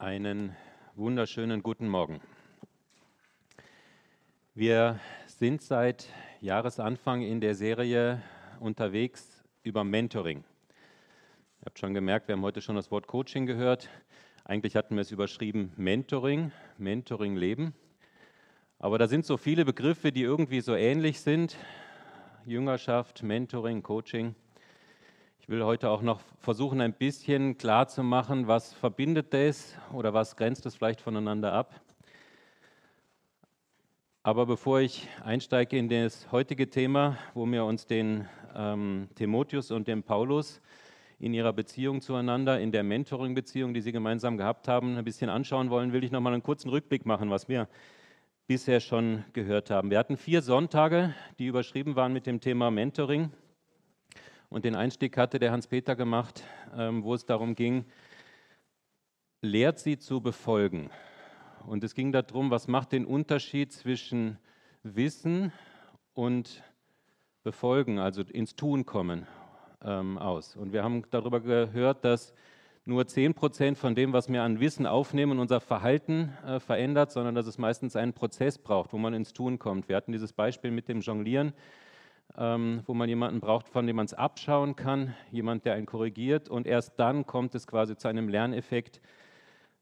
Einen wunderschönen guten Morgen. Wir sind seit Jahresanfang in der Serie unterwegs über Mentoring. Ihr habt schon gemerkt, wir haben heute schon das Wort Coaching gehört. Eigentlich hatten wir es überschrieben Mentoring, Mentoring Leben. Aber da sind so viele Begriffe, die irgendwie so ähnlich sind. Jüngerschaft, Mentoring, Coaching. Will heute auch noch versuchen, ein bisschen klar zu machen, was verbindet das oder was grenzt es vielleicht voneinander ab. Aber bevor ich einsteige in das heutige Thema, wo wir uns den ähm, Timotheus und den Paulus in ihrer Beziehung zueinander, in der Mentoring-Beziehung, die sie gemeinsam gehabt haben, ein bisschen anschauen wollen, will ich noch mal einen kurzen Rückblick machen, was wir bisher schon gehört haben. Wir hatten vier Sonntage, die überschrieben waren mit dem Thema Mentoring. Und den Einstieg hatte der Hans-Peter gemacht, ähm, wo es darum ging, lehrt sie zu befolgen. Und es ging darum, was macht den Unterschied zwischen Wissen und Befolgen, also ins Tun kommen, ähm, aus. Und wir haben darüber gehört, dass nur 10 Prozent von dem, was wir an Wissen aufnehmen, unser Verhalten äh, verändert, sondern dass es meistens einen Prozess braucht, wo man ins Tun kommt. Wir hatten dieses Beispiel mit dem Jonglieren ähm, wo man jemanden braucht, von dem man es abschauen kann, jemand, der einen korrigiert und erst dann kommt es quasi zu einem Lerneffekt,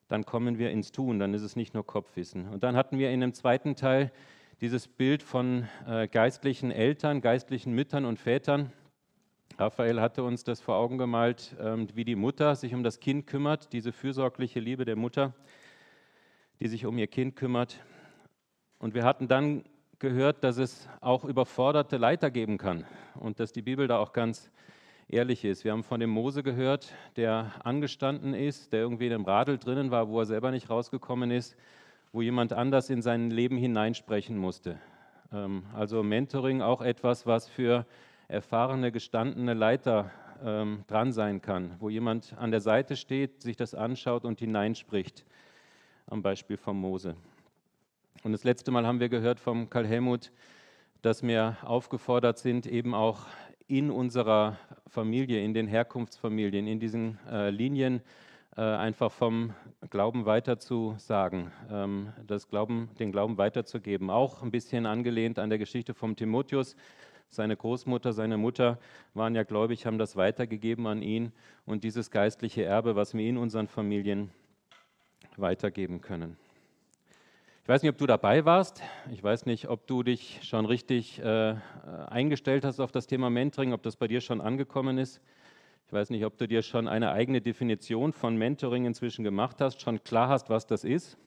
dann kommen wir ins Tun, dann ist es nicht nur Kopfwissen. Und dann hatten wir in dem zweiten Teil dieses Bild von äh, geistlichen Eltern, geistlichen Müttern und Vätern. Raphael hatte uns das vor Augen gemalt, ähm, wie die Mutter sich um das Kind kümmert, diese fürsorgliche Liebe der Mutter, die sich um ihr Kind kümmert. Und wir hatten dann gehört, dass es auch überforderte Leiter geben kann und dass die Bibel da auch ganz ehrlich ist. Wir haben von dem Mose gehört, der angestanden ist, der irgendwie in einem Radl drinnen war, wo er selber nicht rausgekommen ist, wo jemand anders in sein Leben hineinsprechen musste. Ähm, also Mentoring auch etwas, was für erfahrene, gestandene Leiter ähm, dran sein kann, wo jemand an der Seite steht, sich das anschaut und hineinspricht, am Beispiel von Mose. Und das letzte Mal haben wir gehört vom Karl Helmut, dass wir aufgefordert sind, eben auch in unserer Familie, in den Herkunftsfamilien, in diesen äh, Linien äh, einfach vom Glauben weiter zu sagen, ähm, das Glauben, den Glauben weiterzugeben. Auch ein bisschen angelehnt an der Geschichte vom Timotheus. Seine Großmutter, seine Mutter waren ja gläubig, haben das weitergegeben an ihn und dieses geistliche Erbe, was wir in unseren Familien weitergeben können. Ich weiß nicht, ob du dabei warst. Ich weiß nicht, ob du dich schon richtig äh, eingestellt hast auf das Thema Mentoring, ob das bei dir schon angekommen ist. Ich weiß nicht, ob du dir schon eine eigene Definition von Mentoring inzwischen gemacht hast, schon klar hast, was das ist.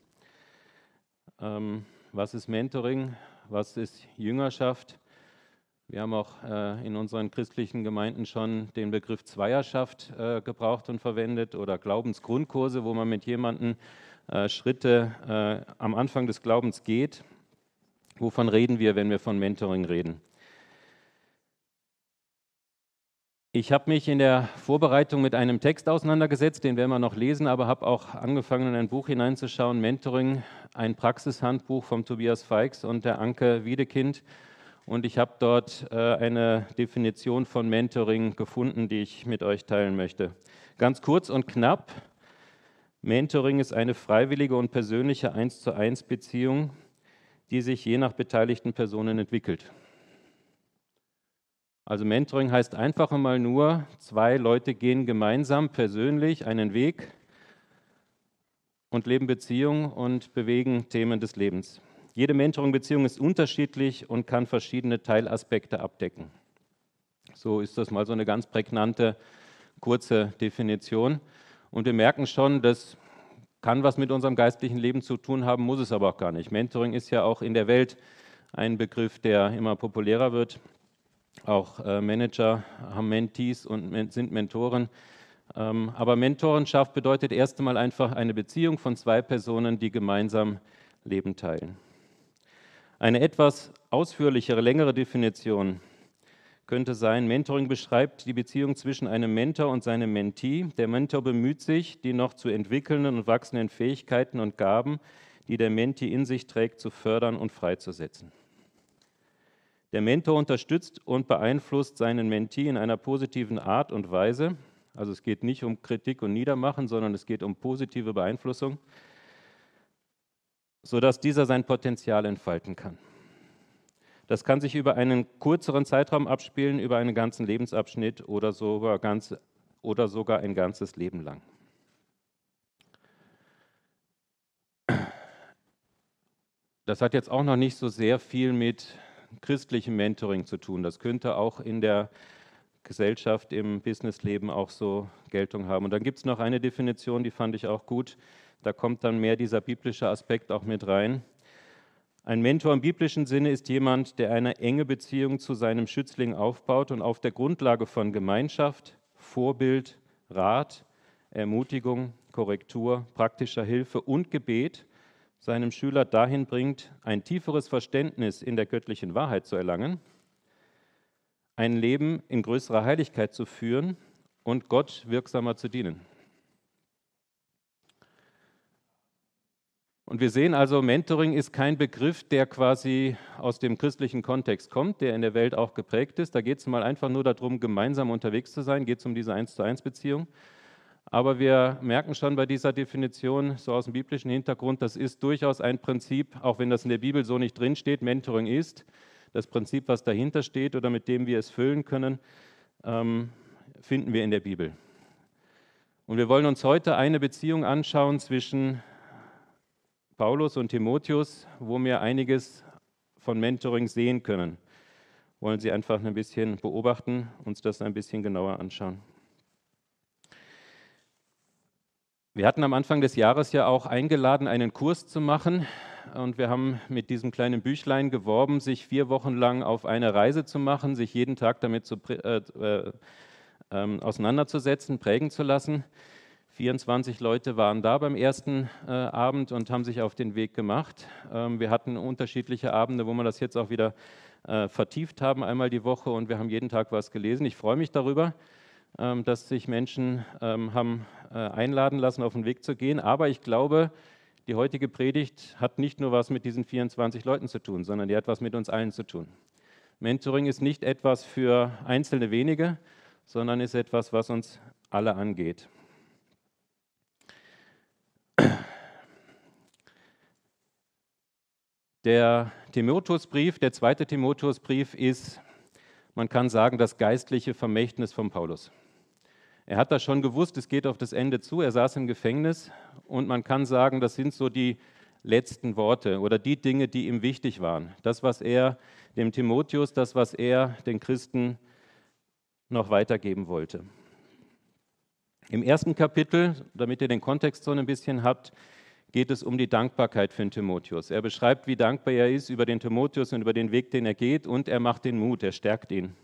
Ähm, was ist Mentoring? Was ist Jüngerschaft? Wir haben auch äh, in unseren christlichen Gemeinden schon den Begriff Zweierschaft äh, gebraucht und verwendet oder Glaubensgrundkurse, wo man mit jemandem äh, Schritte äh, am Anfang des Glaubens geht. Wovon reden wir, wenn wir von Mentoring reden? Ich habe mich in der Vorbereitung mit einem Text auseinandergesetzt, den werden wir noch lesen, aber habe auch angefangen, in ein Buch hineinzuschauen, Mentoring, ein Praxishandbuch vom Tobias Feix und der Anke Wiedekind. Und ich habe dort äh, eine Definition von Mentoring gefunden, die ich mit euch teilen möchte. Ganz kurz und knapp. Mentoring ist eine freiwillige und persönliche 1 zu 1 Beziehung, die sich je nach beteiligten Personen entwickelt. Also Mentoring heißt einfach einmal nur, zwei Leute gehen gemeinsam persönlich einen Weg und leben Beziehungen und bewegen Themen des Lebens. Jede Mentoring-Beziehung ist unterschiedlich und kann verschiedene Teilaspekte abdecken. So ist das mal so eine ganz prägnante, kurze Definition. Und wir merken schon, das kann was mit unserem geistlichen Leben zu tun haben, muss es aber auch gar nicht. Mentoring ist ja auch in der Welt ein Begriff, der immer populärer wird. Auch äh, Manager haben Mentees und sind Mentoren. Ähm, aber Mentorenschaft bedeutet erst einmal einfach eine Beziehung von zwei Personen, die gemeinsam Leben teilen. Eine etwas ausführlichere, längere Definition könnte sein, Mentoring beschreibt die Beziehung zwischen einem Mentor und seinem Mentee. Der Mentor bemüht sich, die noch zu entwickelnden und wachsenden Fähigkeiten und Gaben, die der Mentee in sich trägt, zu fördern und freizusetzen. Der Mentor unterstützt und beeinflusst seinen Mentee in einer positiven Art und Weise. Also es geht nicht um Kritik und Niedermachen, sondern es geht um positive Beeinflussung, sodass dieser sein Potenzial entfalten kann. Das kann sich über einen kürzeren Zeitraum abspielen, über einen ganzen Lebensabschnitt oder sogar, ganz, oder sogar ein ganzes Leben lang. Das hat jetzt auch noch nicht so sehr viel mit christlichem Mentoring zu tun. Das könnte auch in der Gesellschaft, im Businessleben auch so Geltung haben. Und dann gibt es noch eine Definition, die fand ich auch gut. Da kommt dann mehr dieser biblische Aspekt auch mit rein. Ein Mentor im biblischen Sinne ist jemand, der eine enge Beziehung zu seinem Schützling aufbaut und auf der Grundlage von Gemeinschaft, Vorbild, Rat, Ermutigung, Korrektur, praktischer Hilfe und Gebet seinem Schüler dahin bringt, ein tieferes Verständnis in der göttlichen Wahrheit zu erlangen, ein Leben in größerer Heiligkeit zu führen und Gott wirksamer zu dienen. Und wir sehen also, Mentoring ist kein Begriff, der quasi aus dem christlichen Kontext kommt, der in der Welt auch geprägt ist. Da geht es mal einfach nur darum, gemeinsam unterwegs zu sein, geht es um diese 1 zu 1 Beziehung. Aber wir merken schon bei dieser Definition, so aus dem biblischen Hintergrund, das ist durchaus ein Prinzip, auch wenn das in der Bibel so nicht drinsteht, Mentoring ist. Das Prinzip, was dahinter steht oder mit dem wir es füllen können, ähm, finden wir in der Bibel. Und wir wollen uns heute eine Beziehung anschauen zwischen Paulus und Timotheus, wo wir einiges von Mentoring sehen können. Wollen Sie einfach ein bisschen beobachten, uns das ein bisschen genauer anschauen. Wir hatten am Anfang des Jahres ja auch eingeladen, einen Kurs zu machen. Und wir haben mit diesem kleinen Büchlein geworben, sich vier Wochen lang auf eine Reise zu machen, sich jeden Tag damit zu, äh, äh, äh, auseinanderzusetzen, prägen zu lassen. 24 Leute waren da beim ersten äh, Abend und haben sich auf den Weg gemacht. Ähm, wir hatten unterschiedliche Abende, wo wir das jetzt auch wieder äh, vertieft haben, einmal die Woche und wir haben jeden Tag was gelesen. Ich freue mich darüber, ähm, dass sich Menschen ähm, haben äh, einladen lassen, auf den Weg zu gehen. Aber ich glaube, die heutige Predigt hat nicht nur was mit diesen 24 Leuten zu tun, sondern die hat was mit uns allen zu tun. Mentoring ist nicht etwas für einzelne wenige, sondern ist etwas, was uns alle angeht. Der Timotheusbrief, der zweite Timotheusbrief ist, man kann sagen, das geistliche Vermächtnis von Paulus. Er hat das schon gewusst, es geht auf das Ende zu, er saß im Gefängnis und man kann sagen, das sind so die letzten Worte oder die Dinge, die ihm wichtig waren. Das, was er dem Timotheus, das, was er den Christen noch weitergeben wollte. Im ersten Kapitel, damit ihr den Kontext so ein bisschen habt, geht es um die Dankbarkeit für den Timotheus. Er beschreibt, wie dankbar er ist über den Timotheus und über den Weg, den er geht, und er macht den Mut, er stärkt ihn.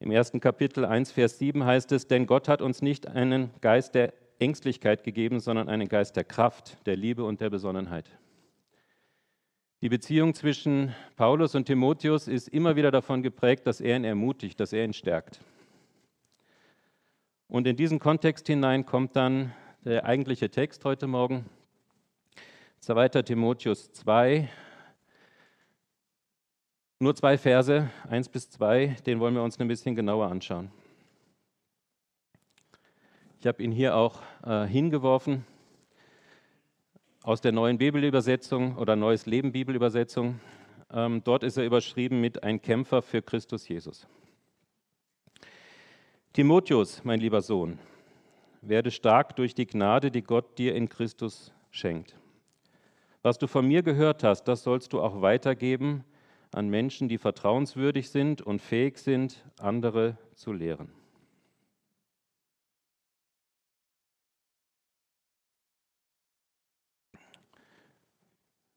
Im ersten Kapitel 1, Vers 7 heißt es, denn Gott hat uns nicht einen Geist der Ängstlichkeit gegeben, sondern einen Geist der Kraft, der Liebe und der Besonnenheit. Die Beziehung zwischen Paulus und Timotheus ist immer wieder davon geprägt, dass er ihn ermutigt, dass er ihn stärkt. Und in diesen Kontext hinein kommt dann der eigentliche Text heute Morgen, 2. Timotheus 2. Nur zwei Verse, 1 bis 2, den wollen wir uns ein bisschen genauer anschauen. Ich habe ihn hier auch äh, hingeworfen aus der neuen Bibelübersetzung oder Neues Leben Bibelübersetzung. Ähm, dort ist er überschrieben mit Ein Kämpfer für Christus Jesus. Timotheus, mein lieber Sohn, werde stark durch die Gnade, die Gott dir in Christus schenkt. Was du von mir gehört hast, das sollst du auch weitergeben an Menschen, die vertrauenswürdig sind und fähig sind, andere zu lehren.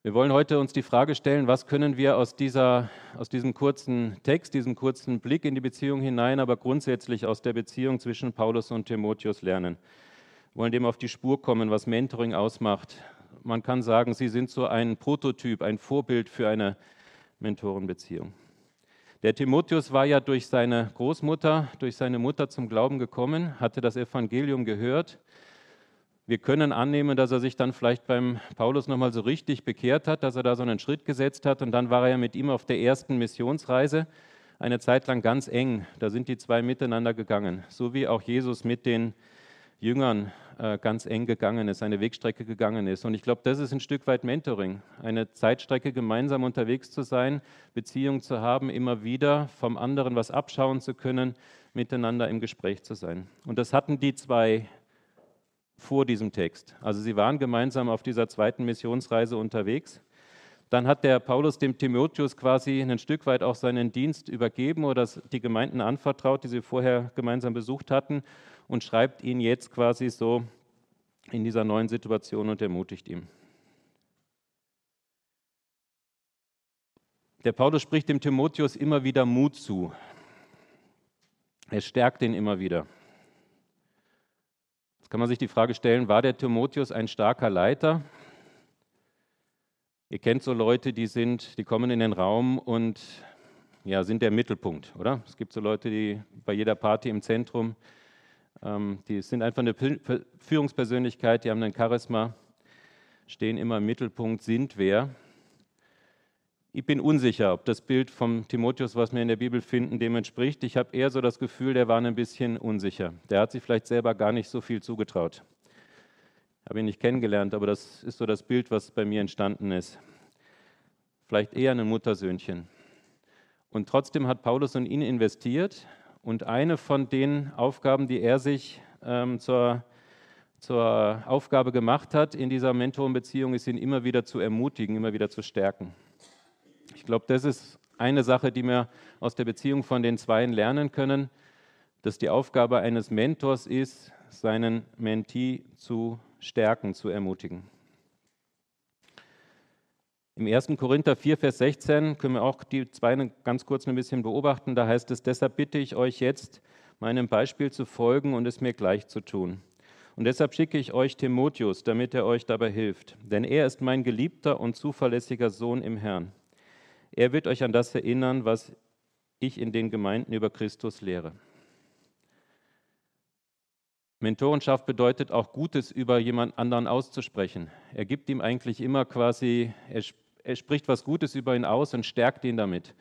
Wir wollen heute uns die Frage stellen, was können wir aus, dieser, aus diesem kurzen Text, diesem kurzen Blick in die Beziehung hinein, aber grundsätzlich aus der Beziehung zwischen Paulus und Timotheus lernen. Wir wollen dem auf die Spur kommen, was Mentoring ausmacht, man kann sagen, sie sind so ein Prototyp, ein Vorbild für eine Mentorenbeziehung. Der Timotheus war ja durch seine Großmutter, durch seine Mutter zum Glauben gekommen, hatte das Evangelium gehört. Wir können annehmen, dass er sich dann vielleicht beim Paulus nochmal so richtig bekehrt hat, dass er da so einen Schritt gesetzt hat und dann war er ja mit ihm auf der ersten Missionsreise eine Zeit lang ganz eng. Da sind die zwei miteinander gegangen, so wie auch Jesus mit den Jüngern äh, ganz eng gegangen ist, eine Wegstrecke gegangen ist. Und ich glaube, das ist ein Stück weit Mentoring, eine Zeitstrecke gemeinsam unterwegs zu sein, Beziehung zu haben, immer wieder vom anderen was abschauen zu können, miteinander im Gespräch zu sein. Und das hatten die zwei vor diesem Text. Also sie waren gemeinsam auf dieser zweiten Missionsreise unterwegs. Dann hat der Paulus dem Timotheus quasi ein Stück weit auch seinen Dienst übergeben oder die Gemeinden anvertraut, die sie vorher gemeinsam besucht hatten und schreibt ihn jetzt quasi so in dieser neuen Situation und ermutigt ihn. Der Paulus spricht dem Timotheus immer wieder Mut zu. Er stärkt ihn immer wieder. Jetzt kann man sich die Frage stellen, war der Timotheus ein starker Leiter? Ihr kennt so Leute, die sind, die kommen in den Raum und ja, sind der Mittelpunkt, oder? Es gibt so Leute, die bei jeder Party im Zentrum ähm, die sind einfach eine Führungspersönlichkeit, die haben ein Charisma, stehen immer im Mittelpunkt, sind wer. Ich bin unsicher, ob das Bild vom Timotheus, was wir in der Bibel finden, dem entspricht. Ich habe eher so das Gefühl, der war ein bisschen unsicher. Der hat sich vielleicht selber gar nicht so viel zugetraut. Habe ihn nicht kennengelernt, aber das ist so das Bild, was bei mir entstanden ist. Vielleicht eher ein Muttersöhnchen. Und trotzdem hat Paulus in ihn investiert und eine von den Aufgaben, die er sich ähm, zur, zur Aufgabe gemacht hat in dieser Mentorenbeziehung, ist ihn immer wieder zu ermutigen, immer wieder zu stärken. Ich glaube, das ist eine Sache, die wir aus der Beziehung von den Zweien lernen können, dass die Aufgabe eines Mentors ist, seinen Mentee zu stärken, zu ermutigen. Im 1. Korinther 4, Vers 16 können wir auch die zwei ganz kurz ein bisschen beobachten. Da heißt es, deshalb bitte ich euch jetzt, meinem Beispiel zu folgen und es mir gleich zu tun. Und deshalb schicke ich euch Timotheus, damit er euch dabei hilft. Denn er ist mein geliebter und zuverlässiger Sohn im Herrn. Er wird euch an das erinnern, was ich in den Gemeinden über Christus lehre. Mentorenschaft bedeutet auch Gutes über jemand anderen auszusprechen. Er gibt ihm eigentlich immer quasi, er er spricht was Gutes über ihn aus und stärkt ihn damit,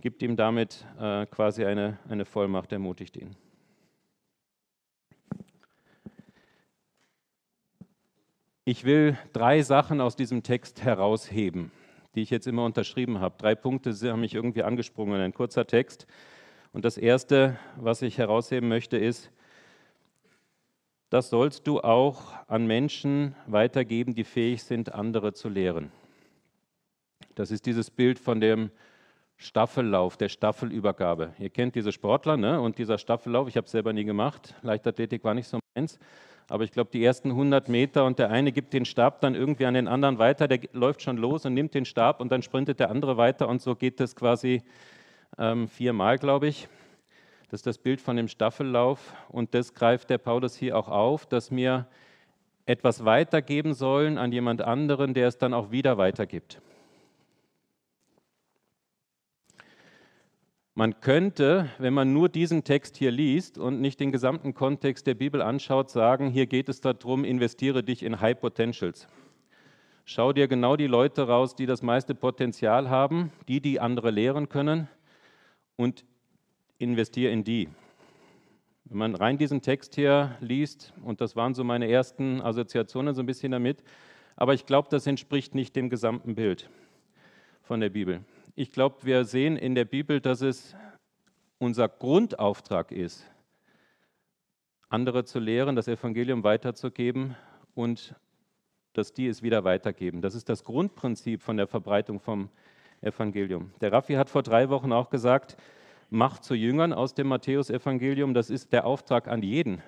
gibt ihm damit äh, quasi eine, eine Vollmacht, ermutigt ihn. Ich will drei Sachen aus diesem Text herausheben, die ich jetzt immer unterschrieben habe. Drei Punkte haben mich irgendwie angesprungen, ein kurzer Text. Und das Erste, was ich herausheben möchte, ist, das sollst du auch an Menschen weitergeben, die fähig sind, andere zu lehren. Das ist dieses Bild von dem Staffellauf, der Staffelübergabe. Ihr kennt diese Sportler ne? und dieser Staffellauf, ich habe es selber nie gemacht, Leichtathletik war nicht so meins, aber ich glaube die ersten 100 Meter und der eine gibt den Stab dann irgendwie an den anderen weiter, der läuft schon los und nimmt den Stab und dann sprintet der andere weiter und so geht das quasi ähm, viermal, glaube ich. Das ist das Bild von dem Staffellauf und das greift der Paulus hier auch auf, dass wir etwas weitergeben sollen an jemand anderen, der es dann auch wieder weitergibt. Man könnte, wenn man nur diesen Text hier liest und nicht den gesamten Kontext der Bibel anschaut, sagen, hier geht es darum, investiere dich in High Potentials. Schau dir genau die Leute raus, die das meiste Potenzial haben, die, die andere lehren können und investiere in die. Wenn man rein diesen Text hier liest, und das waren so meine ersten Assoziationen so ein bisschen damit, aber ich glaube, das entspricht nicht dem gesamten Bild von der Bibel ich glaube, wir sehen in der Bibel, dass es unser Grundauftrag ist, andere zu lehren, das Evangelium weiterzugeben und dass die es wieder weitergeben. Das ist das Grundprinzip von der Verbreitung vom Evangelium. Der Raffi hat vor drei Wochen auch gesagt, macht zu Jüngern aus dem Matthäusevangelium, das ist der Auftrag an jeden.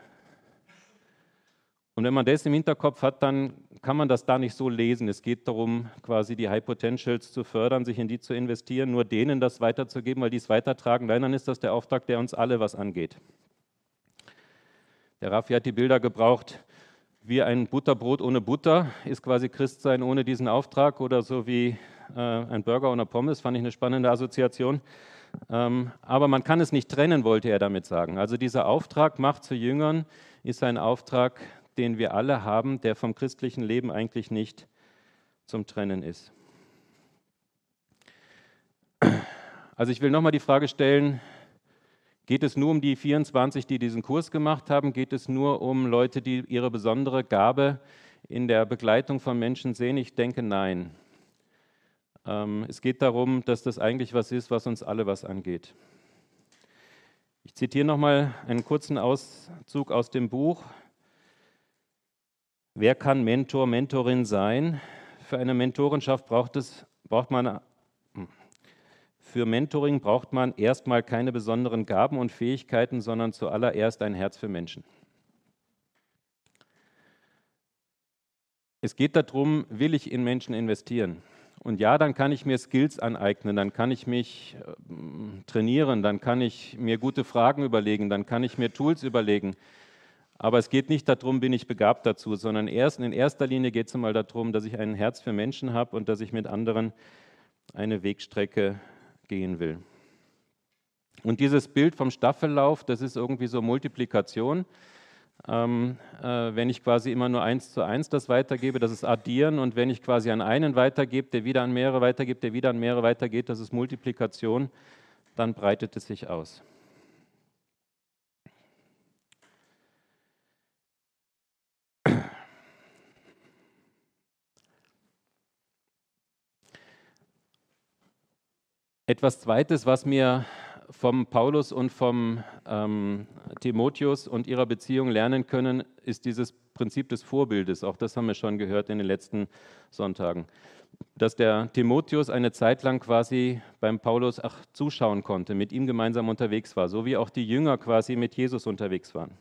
Und wenn man das im Hinterkopf hat, dann kann man das da nicht so lesen. Es geht darum, quasi die High Potentials zu fördern, sich in die zu investieren, nur denen das weiterzugeben, weil die es weitertragen. Nein, dann ist das der Auftrag, der uns alle was angeht. Der Raffi hat die Bilder gebraucht, wie ein Butterbrot ohne Butter ist quasi Christsein ohne diesen Auftrag oder so wie äh, ein Burger ohne Pommes, fand ich eine spannende Assoziation. Ähm, aber man kann es nicht trennen, wollte er damit sagen. Also dieser Auftrag, Macht zu Jüngern, ist ein Auftrag, den wir alle haben, der vom christlichen Leben eigentlich nicht zum Trennen ist. Also ich will nochmal die Frage stellen, geht es nur um die 24, die diesen Kurs gemacht haben? Geht es nur um Leute, die ihre besondere Gabe in der Begleitung von Menschen sehen? Ich denke nein. Ähm, es geht darum, dass das eigentlich was ist, was uns alle was angeht. Ich zitiere nochmal einen kurzen Auszug aus dem Buch. Wer kann Mentor, Mentorin sein? Für eine Mentorenschaft braucht, es, braucht man für Mentoring braucht man erstmal keine besonderen Gaben und Fähigkeiten, sondern zuallererst ein Herz für Menschen. Es geht darum, will ich in Menschen investieren? Und ja, dann kann ich mir Skills aneignen, dann kann ich mich äh, trainieren, dann kann ich mir gute Fragen überlegen, dann kann ich mir Tools überlegen. Aber es geht nicht darum, bin ich begabt dazu, sondern erst, in erster Linie geht es einmal darum, dass ich ein Herz für Menschen habe und dass ich mit anderen eine Wegstrecke gehen will. Und dieses Bild vom Staffellauf, das ist irgendwie so Multiplikation. Ähm, äh, wenn ich quasi immer nur eins zu eins das weitergebe, das ist Addieren. Und wenn ich quasi an einen weitergebe, der wieder an mehrere weitergibt, der wieder an mehrere weitergeht, das ist Multiplikation, dann breitet es sich aus. Etwas Zweites, was mir vom Paulus und vom ähm, Timotheus und ihrer Beziehung lernen können, ist dieses Prinzip des Vorbildes. Auch das haben wir schon gehört in den letzten Sonntagen. Dass der Timotheus eine Zeit lang quasi beim Paulus ach, zuschauen konnte, mit ihm gemeinsam unterwegs war, so wie auch die Jünger quasi mit Jesus unterwegs waren.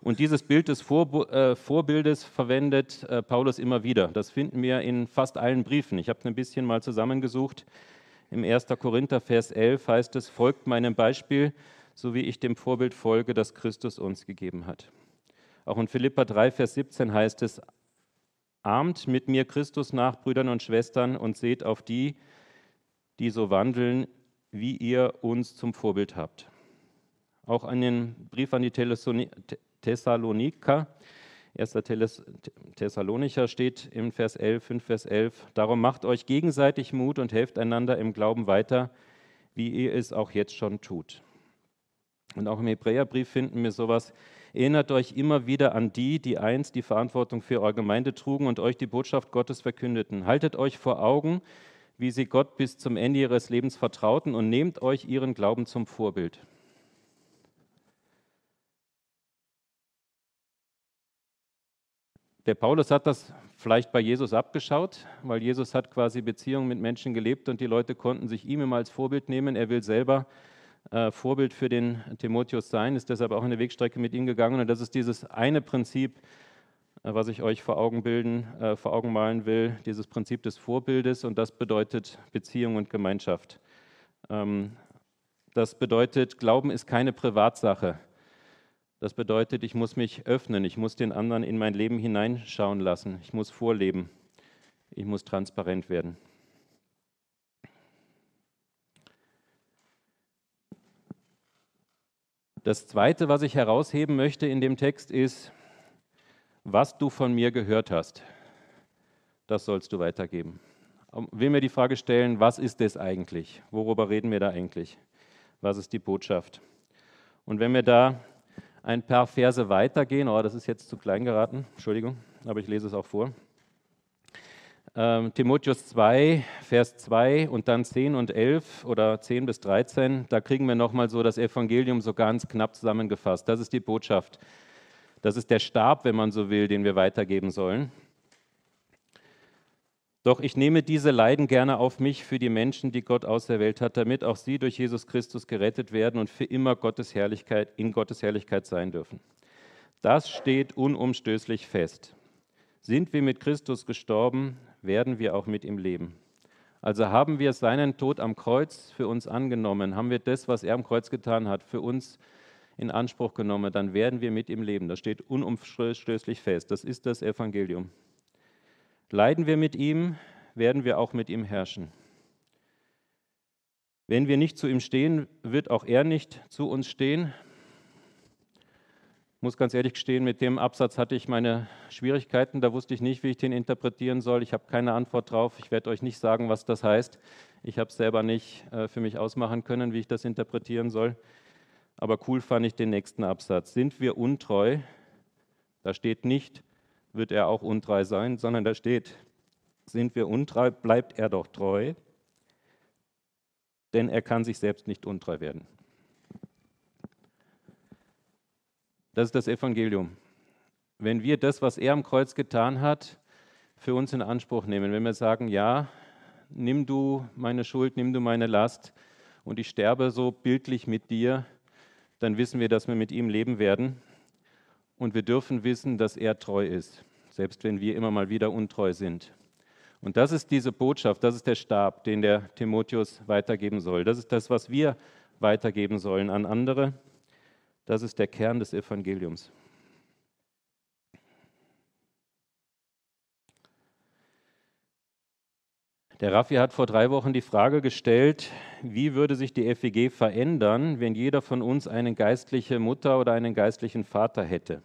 Und dieses Bild des äh, Vorbildes verwendet äh, Paulus immer wieder. Das finden wir in fast allen Briefen. Ich habe ein bisschen mal zusammengesucht. Im 1. Korinther Vers 11 heißt es, folgt meinem Beispiel, so wie ich dem Vorbild folge, das Christus uns gegeben hat. Auch in Philippa 3, Vers 17 heißt es, ahmt mit mir Christus nach, Brüdern und Schwestern, und seht auf die, die so wandeln, wie ihr uns zum Vorbild habt. Auch an den Brief an die Thessaloniker 1. Thessalonicher steht im Vers 11, 5 Vers 11, darum macht euch gegenseitig Mut und helft einander im Glauben weiter, wie ihr es auch jetzt schon tut. Und auch im Hebräerbrief finden wir sowas, erinnert euch immer wieder an die, die einst die Verantwortung für eure Gemeinde trugen und euch die Botschaft Gottes verkündeten. Haltet euch vor Augen, wie sie Gott bis zum Ende ihres Lebens vertrauten und nehmt euch ihren Glauben zum Vorbild. Der Paulus hat das vielleicht bei Jesus abgeschaut, weil Jesus hat quasi Beziehungen mit Menschen gelebt und die Leute konnten sich ihm immer als Vorbild nehmen. Er will selber äh, Vorbild für den Timotheus sein, ist deshalb auch eine Wegstrecke mit ihm gegangen. Und das ist dieses eine Prinzip, äh, was ich euch vor Augen bilden, äh, vor Augen malen will, dieses Prinzip des Vorbildes und das bedeutet Beziehung und Gemeinschaft. Ähm, das bedeutet, Glauben ist keine Privatsache. Das bedeutet, ich muss mich öffnen, ich muss den anderen in mein Leben hineinschauen lassen, ich muss vorleben, ich muss transparent werden. Das Zweite, was ich herausheben möchte in dem Text, ist, was du von mir gehört hast, das sollst du weitergeben. Ich will mir die Frage stellen, was ist das eigentlich? Worüber reden wir da eigentlich? Was ist die Botschaft? Und wenn wir da ein paar Verse weitergehen. Oh, das ist jetzt zu klein geraten, Entschuldigung, aber ich lese es auch vor. Ähm, Timotheus 2, Vers 2 und dann 10 und 11 oder 10 bis 13, da kriegen wir nochmal so das Evangelium so ganz knapp zusammengefasst. Das ist die Botschaft. Das ist der Stab, wenn man so will, den wir weitergeben sollen. Doch ich nehme diese Leiden gerne auf mich für die Menschen, die Gott auserwählt hat, damit auch sie durch Jesus Christus gerettet werden und für immer Gottes Herrlichkeit, in Gottes Herrlichkeit sein dürfen. Das steht unumstößlich fest. Sind wir mit Christus gestorben, werden wir auch mit ihm leben. Also haben wir seinen Tod am Kreuz für uns angenommen, haben wir das, was er am Kreuz getan hat, für uns in Anspruch genommen, dann werden wir mit ihm leben. Das steht unumstößlich fest. Das ist das Evangelium. Leiden wir mit ihm, werden wir auch mit ihm herrschen. Wenn wir nicht zu ihm stehen, wird auch er nicht zu uns stehen. muss ganz ehrlich gestehen, mit dem Absatz hatte ich meine Schwierigkeiten. Da wusste ich nicht, wie ich den interpretieren soll. Ich habe keine Antwort drauf. Ich werde euch nicht sagen, was das heißt. Ich habe es selber nicht äh, für mich ausmachen können, wie ich das interpretieren soll. Aber cool fand ich den nächsten Absatz. Sind wir untreu? Da steht nicht, wird er auch untreu sein, sondern da steht, sind wir untreu, bleibt er doch treu, denn er kann sich selbst nicht untreu werden. Das ist das Evangelium. Wenn wir das, was er am Kreuz getan hat, für uns in Anspruch nehmen, wenn wir sagen, ja, nimm du meine Schuld, nimm du meine Last und ich sterbe so bildlich mit dir, dann wissen wir, dass wir mit ihm leben werden. Und wir dürfen wissen, dass er treu ist, selbst wenn wir immer mal wieder untreu sind. Und das ist diese Botschaft, das ist der Stab, den der Timotheus weitergeben soll. Das ist das, was wir weitergeben sollen an andere. Das ist der Kern des Evangeliums. Der Raffi hat vor drei Wochen die Frage gestellt, wie würde sich die FEG verändern, wenn jeder von uns eine geistliche Mutter oder einen geistlichen Vater hätte?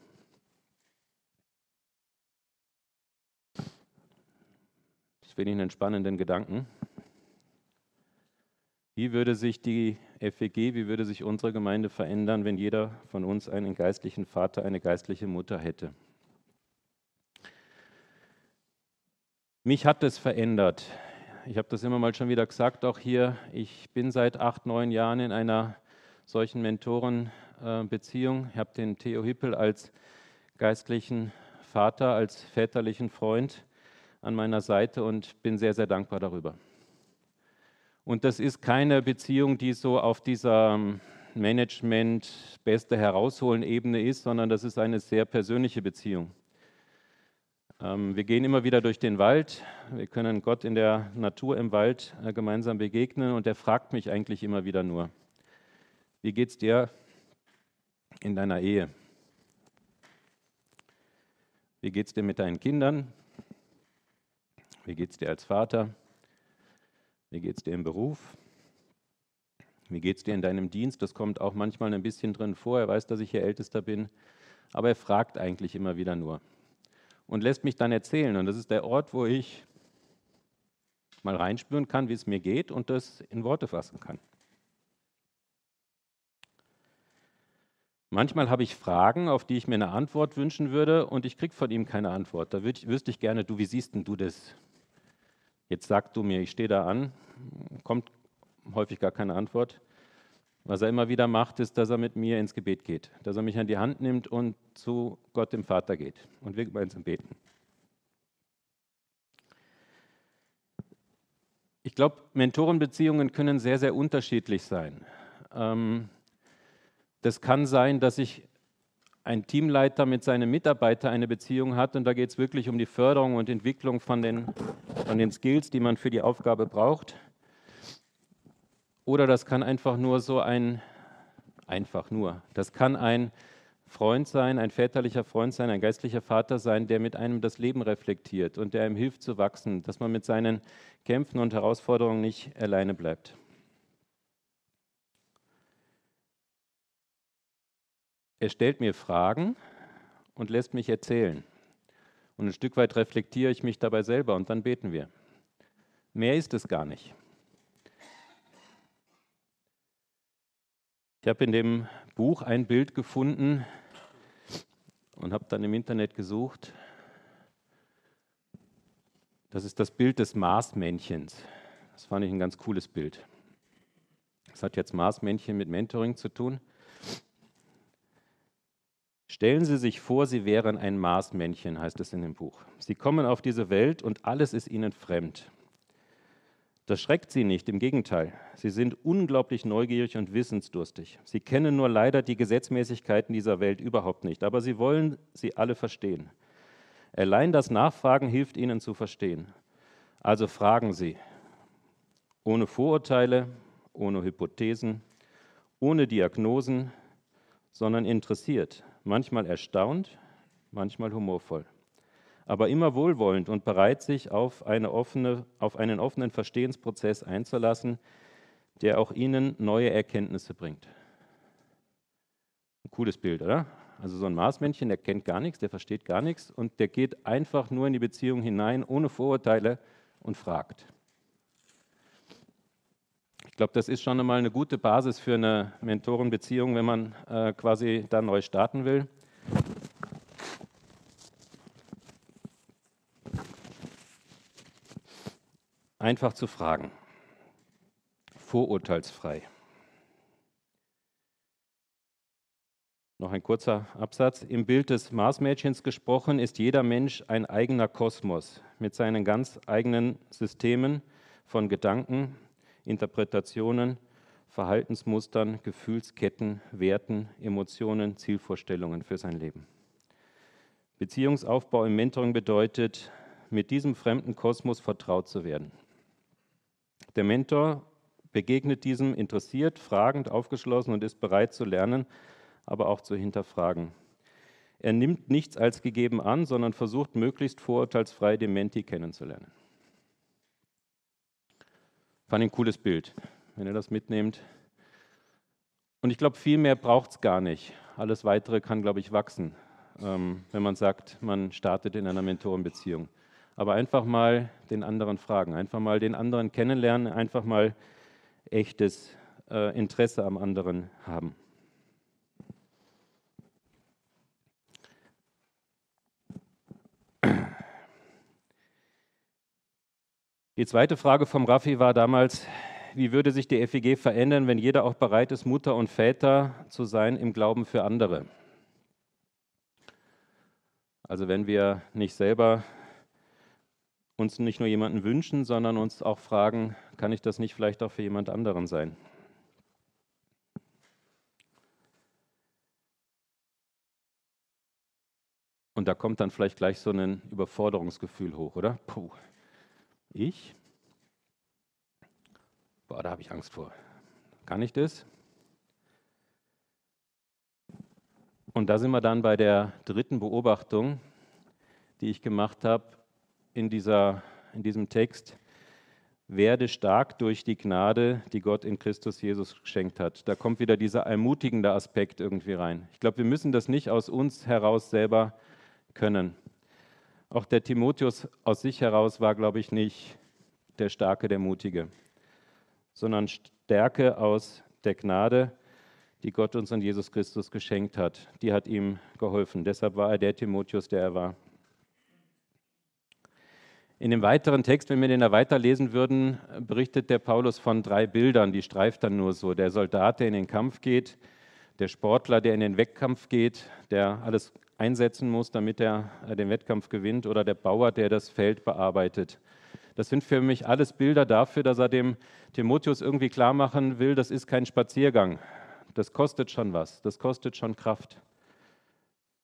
Das finde ich einen spannenden Gedanken. Wie würde sich die FEG, wie würde sich unsere Gemeinde verändern, wenn jeder von uns einen geistlichen Vater, eine geistliche Mutter hätte? Mich hat es verändert. Ich habe das immer mal schon wieder gesagt, auch hier. Ich bin seit acht, neun Jahren in einer solchen Mentorenbeziehung. Ich habe den Theo Hippel als geistlichen Vater, als väterlichen Freund an meiner Seite und bin sehr, sehr dankbar darüber. Und das ist keine Beziehung, die so auf dieser ähm, Management beste herausholen Ebene ist, sondern das ist eine sehr persönliche Beziehung. Ähm, wir gehen immer wieder durch den Wald. Wir können Gott in der Natur im Wald äh, gemeinsam begegnen und er fragt mich eigentlich immer wieder nur, wie geht's dir in deiner Ehe? Wie geht's dir mit deinen Kindern? Wie geht's dir als Vater? Wie geht es dir im Beruf? Wie geht es dir in deinem Dienst? Das kommt auch manchmal ein bisschen drin vor. Er weiß, dass ich hier Ältester bin. Aber er fragt eigentlich immer wieder nur und lässt mich dann erzählen. Und das ist der Ort, wo ich mal reinspüren kann, wie es mir geht und das in Worte fassen kann. Manchmal habe ich Fragen, auf die ich mir eine Antwort wünschen würde und ich kriege von ihm keine Antwort. Da wüsste ich gerne, du, wie siehst denn du das? Jetzt sagst du mir, ich stehe da an, kommt häufig gar keine Antwort. Was er immer wieder macht, ist, dass er mit mir ins Gebet geht, dass er mich an die Hand nimmt und zu Gott dem Vater geht und wir gemeinsam beten. Ich glaube, Mentorenbeziehungen können sehr, sehr unterschiedlich sein. Ähm, das kann sein, dass ich ein Teamleiter mit seinem Mitarbeiter eine Beziehung hat und da geht es wirklich um die Förderung und Entwicklung von den, von den Skills, die man für die Aufgabe braucht. Oder das kann einfach nur so ein, einfach nur, das kann ein Freund sein, ein väterlicher Freund sein, ein geistlicher Vater sein, der mit einem das Leben reflektiert und der ihm hilft zu wachsen, dass man mit seinen Kämpfen und Herausforderungen nicht alleine bleibt. Er stellt mir Fragen und lässt mich erzählen. Und ein Stück weit reflektiere ich mich dabei selber und dann beten wir. Mehr ist es gar nicht. Ich habe in dem Buch ein Bild gefunden und habe dann im Internet gesucht. Das ist das Bild des Marsmännchens. Das fand ich ein ganz cooles Bild. Das hat jetzt Marsmännchen mit Mentoring zu tun. Stellen Sie sich vor, Sie wären ein Marsmännchen, heißt es in dem Buch. Sie kommen auf diese Welt und alles ist Ihnen fremd. Das schreckt Sie nicht, im Gegenteil. Sie sind unglaublich neugierig und wissensdurstig. Sie kennen nur leider die Gesetzmäßigkeiten dieser Welt überhaupt nicht, aber Sie wollen sie alle verstehen. Allein das Nachfragen hilft Ihnen zu verstehen. Also fragen Sie, ohne Vorurteile, ohne Hypothesen, ohne Diagnosen, sondern interessiert, manchmal erstaunt, manchmal humorvoll, aber immer wohlwollend und bereit, sich auf, eine offene, auf einen offenen Verstehensprozess einzulassen, der auch Ihnen neue Erkenntnisse bringt. Ein cooles Bild, oder? Also so ein Marsmännchen, der kennt gar nichts, der versteht gar nichts und der geht einfach nur in die Beziehung hinein, ohne Vorurteile und fragt. Ich glaube, das ist schon einmal eine gute Basis für eine Mentorenbeziehung, wenn man äh, quasi da neu starten will. Einfach zu fragen, vorurteilsfrei. Noch ein kurzer Absatz. Im Bild des Marsmädchens gesprochen ist jeder Mensch ein eigener Kosmos mit seinen ganz eigenen Systemen von Gedanken, Interpretationen, Verhaltensmustern, Gefühlsketten, Werten, Emotionen, Zielvorstellungen für sein Leben. Beziehungsaufbau im Mentoring bedeutet, mit diesem fremden Kosmos vertraut zu werden. Der Mentor begegnet diesem interessiert, fragend, aufgeschlossen und ist bereit zu lernen, aber auch zu hinterfragen. Er nimmt nichts als gegeben an, sondern versucht möglichst vorurteilsfrei den Menti kennenzulernen. Fand ich ein cooles Bild, wenn ihr das mitnehmt. Und ich glaube, viel mehr braucht es gar nicht. Alles Weitere kann, glaube ich, wachsen, ähm, wenn man sagt, man startet in einer Mentorenbeziehung. Aber einfach mal den anderen fragen, einfach mal den anderen kennenlernen, einfach mal echtes äh, Interesse am anderen haben. Die zweite Frage vom Raffi war damals, wie würde sich die FEG verändern, wenn jeder auch bereit ist, Mutter und Väter zu sein im Glauben für andere? Also wenn wir nicht selber uns nicht nur jemanden wünschen, sondern uns auch fragen, kann ich das nicht vielleicht auch für jemand anderen sein? Und da kommt dann vielleicht gleich so ein Überforderungsgefühl hoch, oder? Puh, ich? Boah, da habe ich Angst vor. Kann ich das? Und da sind wir dann bei der dritten Beobachtung, die ich gemacht habe in, in diesem Text. Werde stark durch die Gnade, die Gott in Christus Jesus geschenkt hat. Da kommt wieder dieser ermutigende Aspekt irgendwie rein. Ich glaube, wir müssen das nicht aus uns heraus selber können. Auch der Timotheus aus sich heraus war, glaube ich, nicht der Starke, der Mutige, sondern Stärke aus der Gnade, die Gott uns an Jesus Christus geschenkt hat. Die hat ihm geholfen. Deshalb war er der Timotheus, der er war. In dem weiteren Text, wenn wir den da weiterlesen würden, berichtet der Paulus von drei Bildern, die streift dann nur so. Der Soldat, der in den Kampf geht, der Sportler, der in den Wettkampf geht, der alles einsetzen muss, damit er äh, den Wettkampf gewinnt, oder der Bauer, der das Feld bearbeitet. Das sind für mich alles Bilder dafür, dass er dem Timotheus irgendwie klar machen will, das ist kein Spaziergang. Das kostet schon was, das kostet schon Kraft.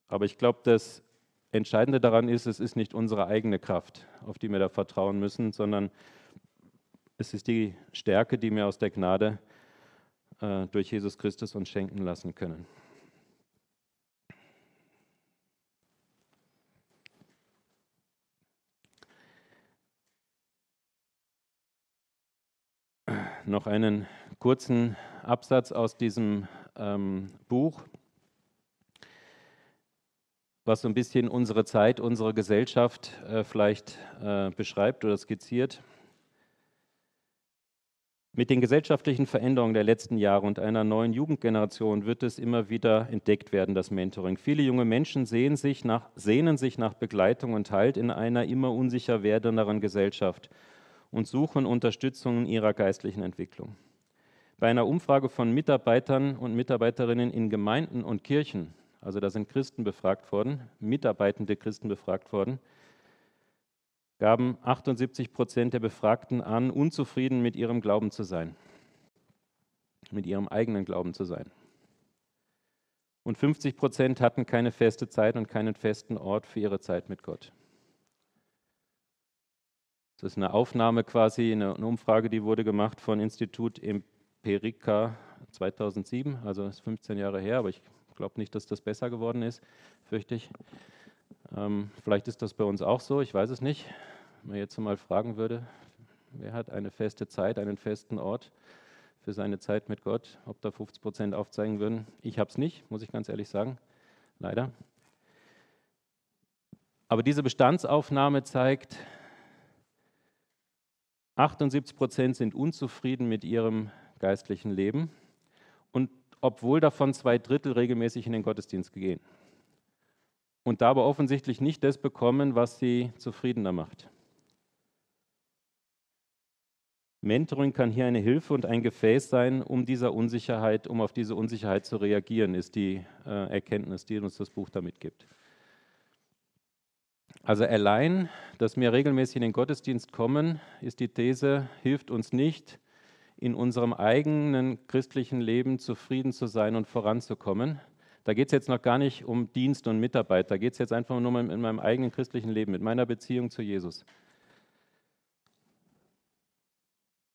Aber ich glaube, das Entscheidende daran ist, es ist nicht unsere eigene Kraft, auf die wir da vertrauen müssen, sondern es ist die Stärke, die wir aus der Gnade äh, durch Jesus Christus uns schenken lassen können. Noch einen kurzen Absatz aus diesem ähm, Buch, was so ein bisschen unsere Zeit, unsere Gesellschaft äh, vielleicht äh, beschreibt oder skizziert. Mit den gesellschaftlichen Veränderungen der letzten Jahre und einer neuen Jugendgeneration wird es immer wieder entdeckt werden, das Mentoring. Viele junge Menschen sehen sich nach, sehnen sich nach Begleitung und Halt in einer immer unsicher werdenderen Gesellschaft und suchen Unterstützung in ihrer geistlichen Entwicklung. Bei einer Umfrage von Mitarbeitern und Mitarbeiterinnen in Gemeinden und Kirchen, also da sind Christen befragt worden, mitarbeitende Christen befragt worden, gaben 78 Prozent der Befragten an, unzufrieden mit ihrem Glauben zu sein, mit ihrem eigenen Glauben zu sein. Und 50 Prozent hatten keine feste Zeit und keinen festen Ort für ihre Zeit mit Gott. Das ist eine Aufnahme quasi, eine, Umfrage, die wurde gemacht von Institut Empirica 2007, also ist 15 Jahre her, aber ich glaube nicht, dass das besser geworden ist, fürchte ich. Ähm, vielleicht ist das bei uns auch so, ich weiß es nicht. Wenn man jetzt mal fragen würde, wer hat eine feste Zeit, einen festen Ort für seine Zeit mit Gott, ob da 50 Prozent aufzeigen würden. Ich habe es nicht, muss ich ganz ehrlich sagen. leider. Aber diese Bestandsaufnahme zeigt, 78 Prozent sind unzufrieden mit ihrem geistlichen Leben und obwohl davon zwei Drittel regelmäßig in den Gottesdienst gehen und dabei offensichtlich nicht das bekommen, was sie zufriedener macht. Mentoring kann hier eine Hilfe und ein Gefäß sein, um dieser Unsicherheit, um auf diese Unsicherheit zu reagieren, ist die äh, Erkenntnis, die uns das Buch damit gibt. Also allein, dass wir regelmäßig in den Gottesdienst kommen, ist die These, hilft uns nicht, in unserem eigenen christlichen Leben zufrieden zu sein und voranzukommen. Da geht es jetzt noch gar nicht um Dienst und Mitarbeit, da geht es jetzt einfach nur um in meinem eigenen christlichen Leben, mit meiner Beziehung zu Jesus.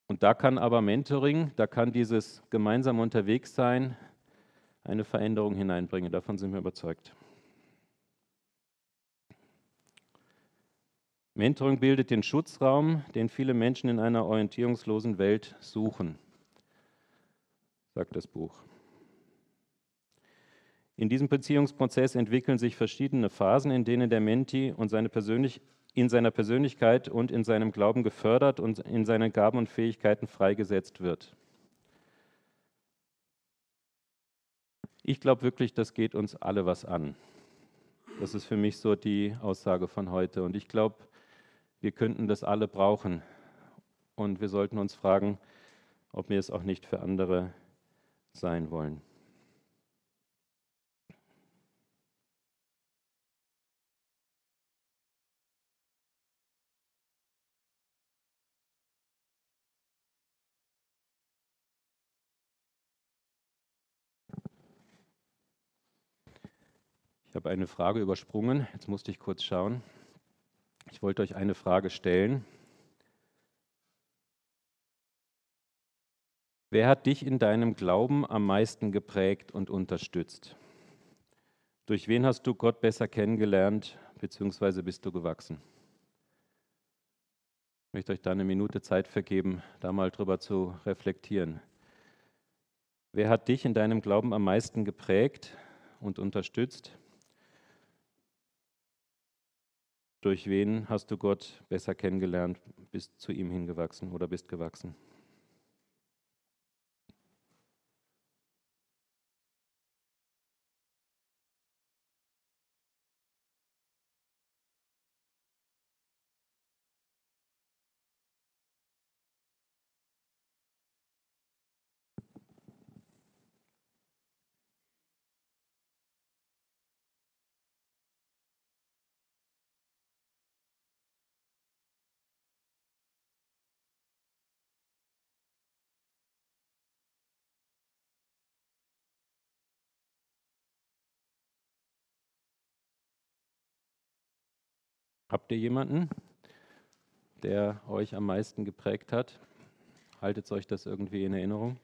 Und da kann aber Mentoring, da kann dieses gemeinsam unterwegs sein, eine Veränderung hineinbringen. Davon sind wir überzeugt. Mentoring bildet den Schutzraum, den viele Menschen in einer orientierungslosen Welt suchen, sagt das Buch. In diesem Beziehungsprozess entwickeln sich verschiedene Phasen, in denen der Menti und seine Persönlich in seiner Persönlichkeit und in seinem Glauben gefördert und in seinen Gaben und Fähigkeiten freigesetzt wird. Ich glaube wirklich, das geht uns alle was an. Das ist für mich so die Aussage von heute. Und ich glaube, wir könnten das alle brauchen. Und wir sollten uns fragen, ob wir es auch nicht für andere sein wollen. Ich habe eine Frage übersprungen. Jetzt musste ich kurz schauen. Ich wollte euch eine Frage stellen. Wer hat dich in deinem Glauben am meisten geprägt und unterstützt? Durch wen hast du Gott besser kennengelernt, beziehungsweise bist du gewachsen? Ich möchte euch da eine Minute Zeit vergeben, da mal drüber zu reflektieren. Wer hat dich in deinem Glauben am meisten geprägt und unterstützt? Durch wen hast du Gott besser kennengelernt, bist zu ihm hingewachsen oder bist gewachsen? Habt ihr jemanden, der euch am meisten geprägt hat? Haltet euch das irgendwie in Erinnerung?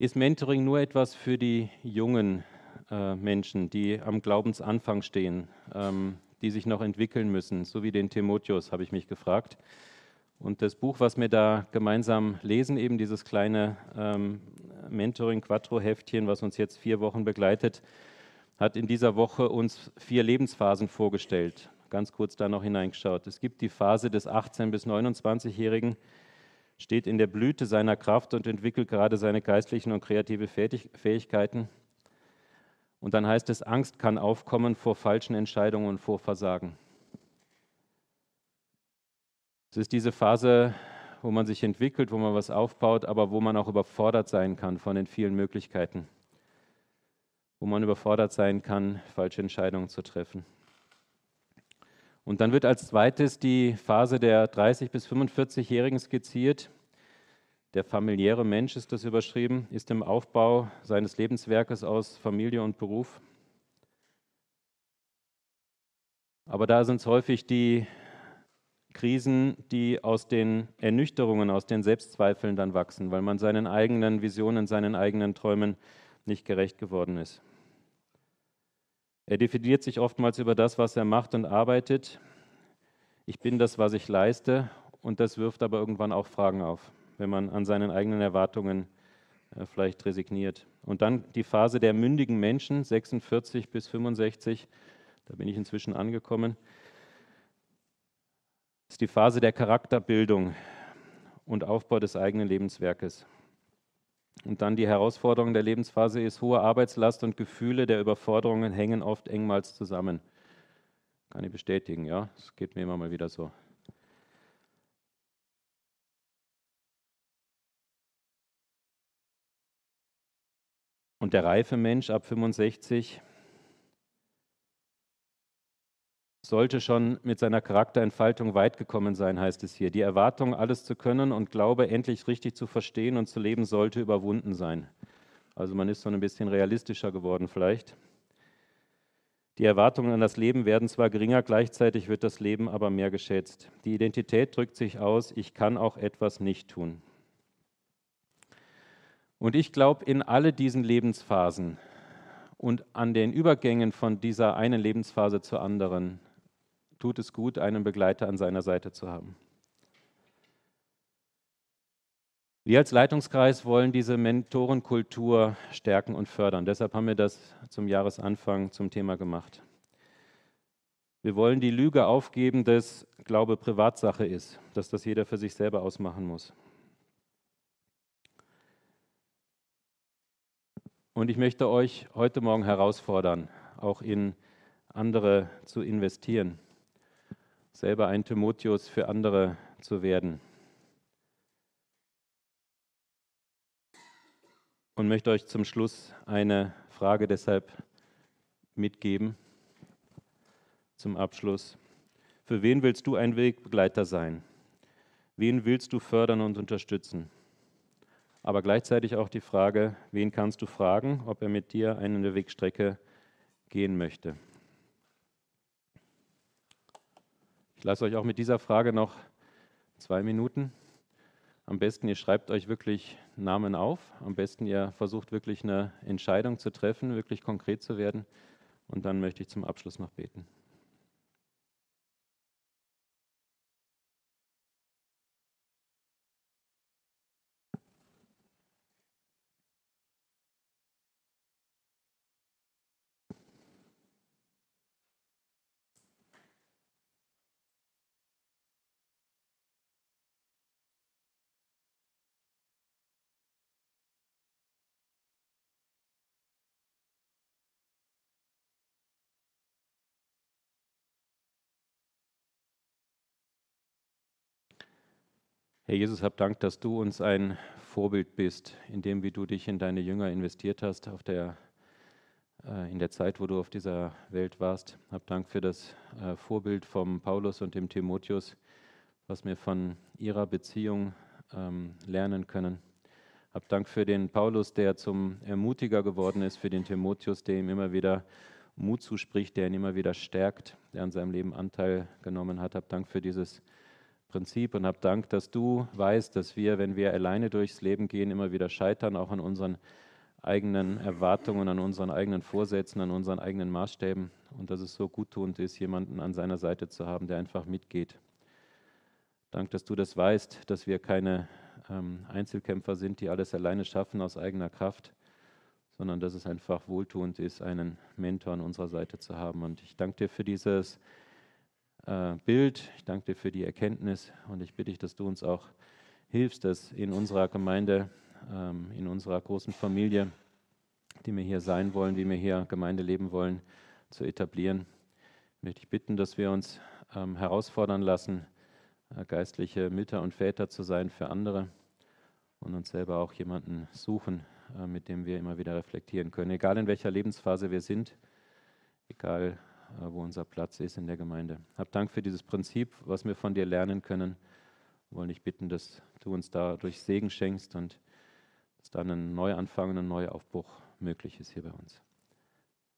Ist Mentoring nur etwas für die jungen äh, Menschen, die am Glaubensanfang stehen, ähm, die sich noch entwickeln müssen, so wie den Timotheus, habe ich mich gefragt. Und das Buch, was wir da gemeinsam lesen, eben dieses kleine ähm, Mentoring-Quattro-Heftchen, was uns jetzt vier Wochen begleitet, hat in dieser Woche uns vier Lebensphasen vorgestellt. Ganz kurz da noch hineingeschaut. Es gibt die Phase des 18- bis 29-Jährigen, steht in der Blüte seiner Kraft und entwickelt gerade seine geistlichen und kreative Fähigkeiten. Und dann heißt es, Angst kann aufkommen vor falschen Entscheidungen und vor Versagen. Es ist diese Phase, wo man sich entwickelt, wo man was aufbaut, aber wo man auch überfordert sein kann von den vielen Möglichkeiten wo man überfordert sein kann, falsche Entscheidungen zu treffen. Und dann wird als zweites die Phase der 30- bis 45-Jährigen skizziert. Der familiäre Mensch ist das überschrieben, ist im Aufbau seines Lebenswerkes aus Familie und Beruf. Aber da sind es häufig die Krisen, die aus den Ernüchterungen, aus den Selbstzweifeln dann wachsen, weil man seinen eigenen Visionen, seinen eigenen Träumen nicht gerecht geworden ist. Er definiert sich oftmals über das, was er macht und arbeitet. Ich bin das, was ich leiste. Und das wirft aber irgendwann auch Fragen auf, wenn man an seinen eigenen Erwartungen äh, vielleicht resigniert. Und dann die Phase der mündigen Menschen, 46 bis 65, da bin ich inzwischen angekommen. Ist die Phase der Charakterbildung und Aufbau des eigenen Lebenswerkes. Und dann die Herausforderung der Lebensphase ist, hohe Arbeitslast und Gefühle der Überforderungen hängen oft engmals zusammen. Kann ich bestätigen, ja, es geht mir immer mal wieder so. Und der reife Mensch ab 65 sollte schon mit seiner Charakterentfaltung weit gekommen sein, heißt es hier. Die Erwartung, alles zu können und Glaube endlich richtig zu verstehen und zu leben, sollte überwunden sein. Also man ist so ein bisschen realistischer geworden vielleicht. Die Erwartungen an das Leben werden zwar geringer, gleichzeitig wird das Leben aber mehr geschätzt. Die Identität drückt sich aus, ich kann auch etwas nicht tun. Und ich glaube, in alle diesen Lebensphasen und an den Übergängen von dieser einen Lebensphase zur anderen tut es gut, einen Begleiter an seiner Seite zu haben. Wir als Leitungskreis wollen diese Mentorenkultur stärken und fördern. Deshalb haben wir das zum Jahresanfang zum Thema gemacht. Wir wollen die Lüge aufgeben, dass Glaube Privatsache ist, dass das jeder für sich selber ausmachen muss. Und ich möchte euch heute Morgen herausfordern, auch in andere zu investieren selber ein Timotheus für andere zu werden. Und möchte euch zum Schluss eine Frage deshalb mitgeben, zum Abschluss. Für wen willst du ein Wegbegleiter sein? Wen willst du fördern und unterstützen? Aber gleichzeitig auch die Frage, wen kannst du fragen, ob er mit dir eine Wegstrecke gehen möchte? Ich lasse euch auch mit dieser Frage noch zwei Minuten. Am besten, ihr schreibt euch wirklich Namen auf. Am besten, ihr versucht wirklich eine Entscheidung zu treffen, wirklich konkret zu werden. Und dann möchte ich zum Abschluss noch beten. Herr Jesus, hab Dank, dass du uns ein Vorbild bist, in dem, wie du dich in deine Jünger investiert hast, auf der, äh, in der Zeit, wo du auf dieser Welt warst. Hab Dank für das äh, Vorbild vom Paulus und dem Timotheus, was wir von ihrer Beziehung ähm, lernen können. Hab Dank für den Paulus, der zum Ermutiger geworden ist, für den Timotheus, der ihm immer wieder Mut zuspricht, der ihn immer wieder stärkt, der an seinem Leben Anteil genommen hat. Hab Dank für dieses Prinzip und habe Dank, dass du weißt, dass wir, wenn wir alleine durchs Leben gehen, immer wieder scheitern, auch an unseren eigenen Erwartungen, an unseren eigenen Vorsätzen, an unseren eigenen Maßstäben und dass es so guttunend ist, jemanden an seiner Seite zu haben, der einfach mitgeht. Dank, dass du das weißt, dass wir keine ähm, Einzelkämpfer sind, die alles alleine schaffen aus eigener Kraft, sondern dass es einfach wohltuend ist, einen Mentor an unserer Seite zu haben. Und ich danke dir für dieses äh, Bild. Ich danke dir für die Erkenntnis und ich bitte dich, dass du uns auch hilfst, dass in unserer Gemeinde, ähm, in unserer großen Familie, die wir hier sein wollen, wie wir hier Gemeinde leben wollen, zu etablieren. Ich möchte dich bitten, dass wir uns ähm, herausfordern lassen, äh, geistliche Mütter und Väter zu sein für andere und uns selber auch jemanden suchen, äh, mit dem wir immer wieder reflektieren können, egal in welcher Lebensphase wir sind, egal wo unser Platz ist in der Gemeinde. Hab Dank für dieses Prinzip, was wir von dir lernen können. Wir wollen dich bitten, dass du uns dadurch Segen schenkst und dass dann ein Neuanfang, ein Neuaufbruch möglich ist hier bei uns.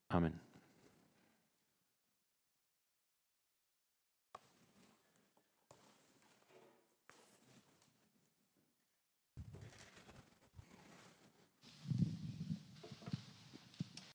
Amen.